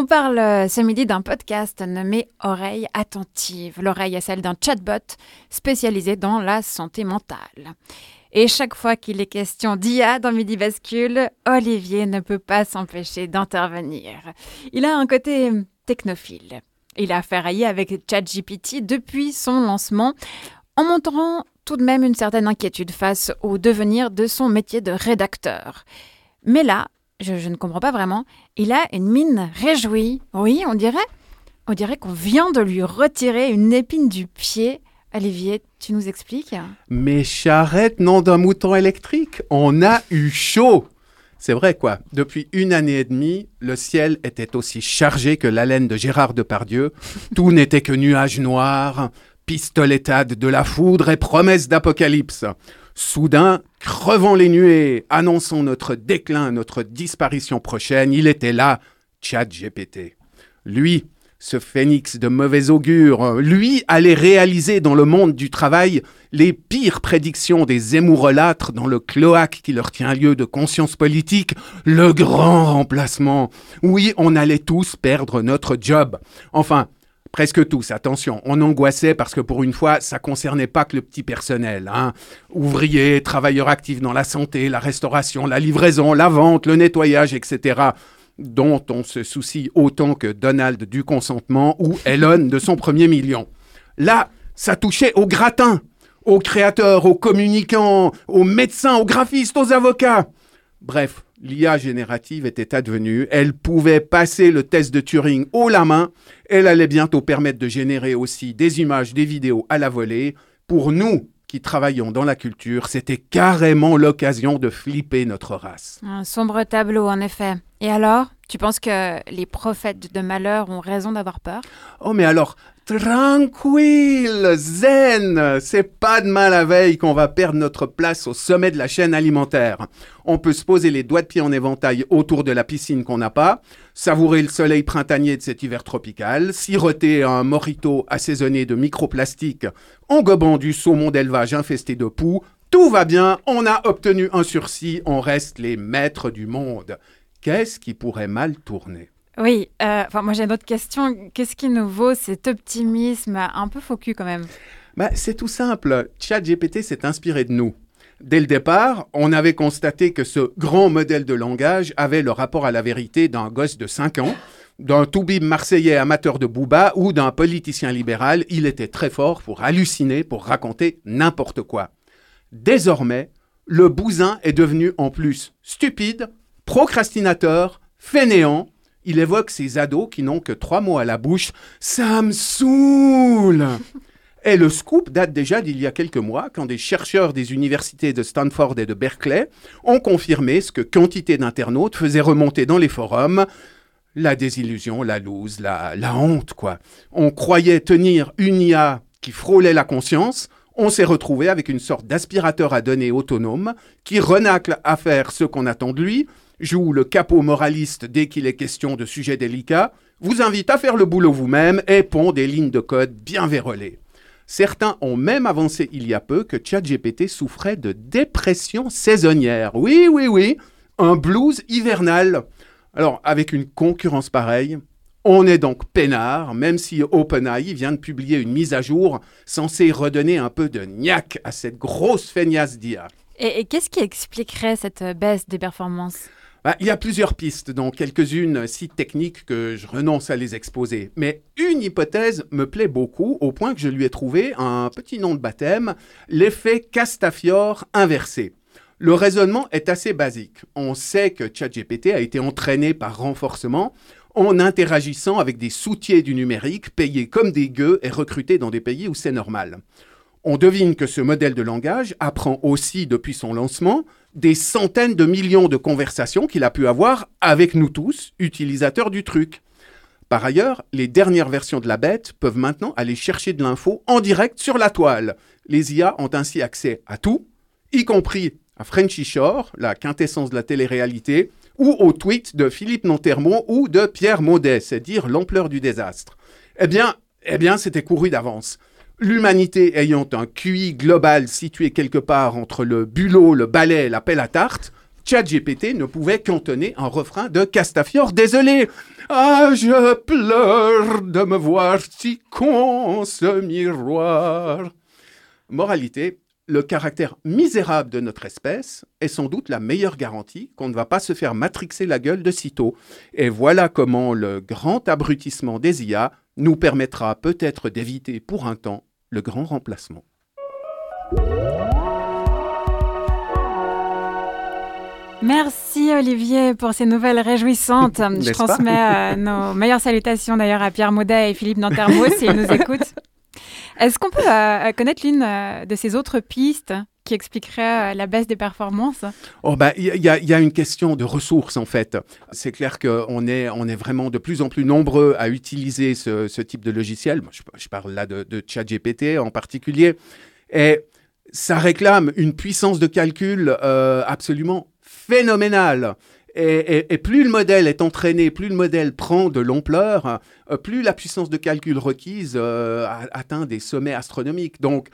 On parle euh, ce midi d'un podcast nommé Oreille attentive. L'oreille est celle d'un chatbot spécialisé dans la santé mentale. Et chaque fois qu'il est question d'IA dans Midi Bascule, Olivier ne peut pas s'empêcher d'intervenir. Il a un côté technophile. Il a ferraillé avec ChatGPT depuis son lancement en montrant tout de même une certaine inquiétude face au devenir de son métier de rédacteur. Mais là, je, je ne comprends pas vraiment, il a une mine réjouie. Oui, on dirait, on dirait qu'on vient de lui retirer une épine du pied. Olivier, tu nous expliques Mes charrettes, nom d'un mouton électrique, on a eu chaud. C'est vrai quoi, depuis une année et demie, le ciel était aussi chargé que l'haleine de Gérard Depardieu. Tout n'était que nuages noirs, pistoletade de la foudre et promesses d'apocalypse. Soudain, crevant les nuées, annonçant notre déclin, notre disparition prochaine, il était là, Tchad GPT. Lui, ce phénix de mauvais augure, lui allait réaliser dans le monde du travail les pires prédictions des émourolâtres dans le cloaque qui leur tient lieu de conscience politique, le grand remplacement. Oui, on allait tous perdre notre job. Enfin, Presque tous, attention, on angoissait parce que pour une fois, ça concernait pas que le petit personnel. Hein. Ouvriers, travailleurs actifs dans la santé, la restauration, la livraison, la vente, le nettoyage, etc. dont on se soucie autant que Donald du consentement ou Elon de son premier million. Là, ça touchait aux gratins, aux créateurs, aux communicants, aux médecins, aux graphistes, aux avocats. Bref, l'IA générative était advenue, elle pouvait passer le test de Turing haut la main, elle allait bientôt permettre de générer aussi des images, des vidéos à la volée. Pour nous qui travaillons dans la culture, c'était carrément l'occasion de flipper notre race. Un sombre tableau, en effet. Et alors Tu penses que les prophètes de malheur ont raison d'avoir peur? Oh mais alors, Tranquille, zen, c'est pas demain la veille qu'on va perdre notre place au sommet de la chaîne alimentaire. On peut se poser les doigts de pied en éventail autour de la piscine qu'on n'a pas, savourer le soleil printanier de cet hiver tropical, siroter un morito assaisonné de microplastiques en gobant du saumon d'élevage infesté de poux. Tout va bien, on a obtenu un sursis, on reste les maîtres du monde. Qu'est-ce qui pourrait mal tourner? Oui, euh, moi j'ai une autre question. Qu'est-ce qui nous vaut cet optimisme un peu focus quand même? Bah, C'est tout simple. ChatGPT s'est inspiré de nous. Dès le départ, on avait constaté que ce grand modèle de langage avait le rapport à la vérité d'un gosse de 5 ans, d'un toubib marseillais amateur de booba ou d'un politicien libéral. Il était très fort pour halluciner, pour raconter n'importe quoi. Désormais, le bousin est devenu en plus stupide, procrastinateur, fainéant, il évoque ces ados qui n'ont que trois mots à la bouche. Ça me saoule Et le scoop date déjà d'il y a quelques mois, quand des chercheurs des universités de Stanford et de Berkeley ont confirmé ce que quantité d'internautes faisaient remonter dans les forums. La désillusion, la loose, la, la honte, quoi. On croyait tenir une IA qui frôlait la conscience. On s'est retrouvé avec une sorte d'aspirateur à données autonome qui renacle à faire ce qu'on attend de lui, joue le capot moraliste dès qu'il est question de sujets délicats, vous invite à faire le boulot vous-même et pond des lignes de code bien vérolées. Certains ont même avancé il y a peu que ChatGPT souffrait de dépression saisonnière. Oui, oui, oui, un blues hivernal. Alors, avec une concurrence pareille, on est donc peinard, même si OpenAI vient de publier une mise à jour censée redonner un peu de niaque à cette grosse feignasse d'IA. Et, et qu'est-ce qui expliquerait cette baisse des performances? Bah, il y a plusieurs pistes, dont quelques-unes si techniques que je renonce à les exposer. Mais une hypothèse me plaît beaucoup, au point que je lui ai trouvé un petit nom de baptême, l'effet Castafiore inversé. Le raisonnement est assez basique. On sait que ChatGPT a été entraîné par renforcement en interagissant avec des soutiers du numérique payés comme des gueux et recrutés dans des pays où c'est normal. On devine que ce modèle de langage apprend aussi depuis son lancement des centaines de millions de conversations qu'il a pu avoir avec nous tous, utilisateurs du truc. Par ailleurs, les dernières versions de la bête peuvent maintenant aller chercher de l'info en direct sur la toile. Les IA ont ainsi accès à tout, y compris à Frenchy Shore, la quintessence de la télé-réalité, ou aux tweets de Philippe Nantermont ou de Pierre Maudet, c'est dire l'ampleur du désastre. Eh bien, eh bien, c'était couru d'avance. L'humanité ayant un QI global situé quelque part entre le bulot, le balai et la pelle à tarte, ChatGPT ne pouvait cantonner un refrain de Castafiore. Désolé, Ah, je pleure de me voir si con ce miroir. Moralité, le caractère misérable de notre espèce est sans doute la meilleure garantie qu'on ne va pas se faire matrixer la gueule de sitôt. Et voilà comment le grand abrutissement des IA nous permettra peut-être d'éviter pour un temps le grand remplacement. Merci Olivier pour ces nouvelles réjouissantes. Je transmets euh, nos meilleures salutations d'ailleurs à Pierre Maudet et Philippe Nantermo s'ils nous écoutent. Est-ce qu'on peut euh, connaître l'une euh, de ces autres pistes qui expliquerait la baisse des performances? Oh bah il y, a une question de ressources en fait. C'est clair qu'on est on est vraiment de plus en plus nombreux à utiliser ce, type de logiciel. Je, parle là de, de ChatGPT en particulier et ça réclame une puissance de calcul euh, absolument phénoménale. Et, plus le modèle est entraîné, plus le modèle prend de l'ampleur, euh, plus la puissance de calcul requise euh, atteint des sommets astronomiques. Donc,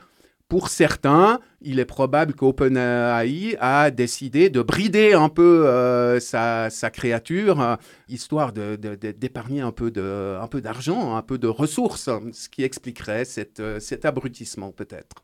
pour certains, il est probable qu'OpenAI a décidé de brider un peu euh, sa, créature, histoire d'épargner un peu d'argent, un, peu de ressources, ce qui expliquerait cet abrutissement peut-être.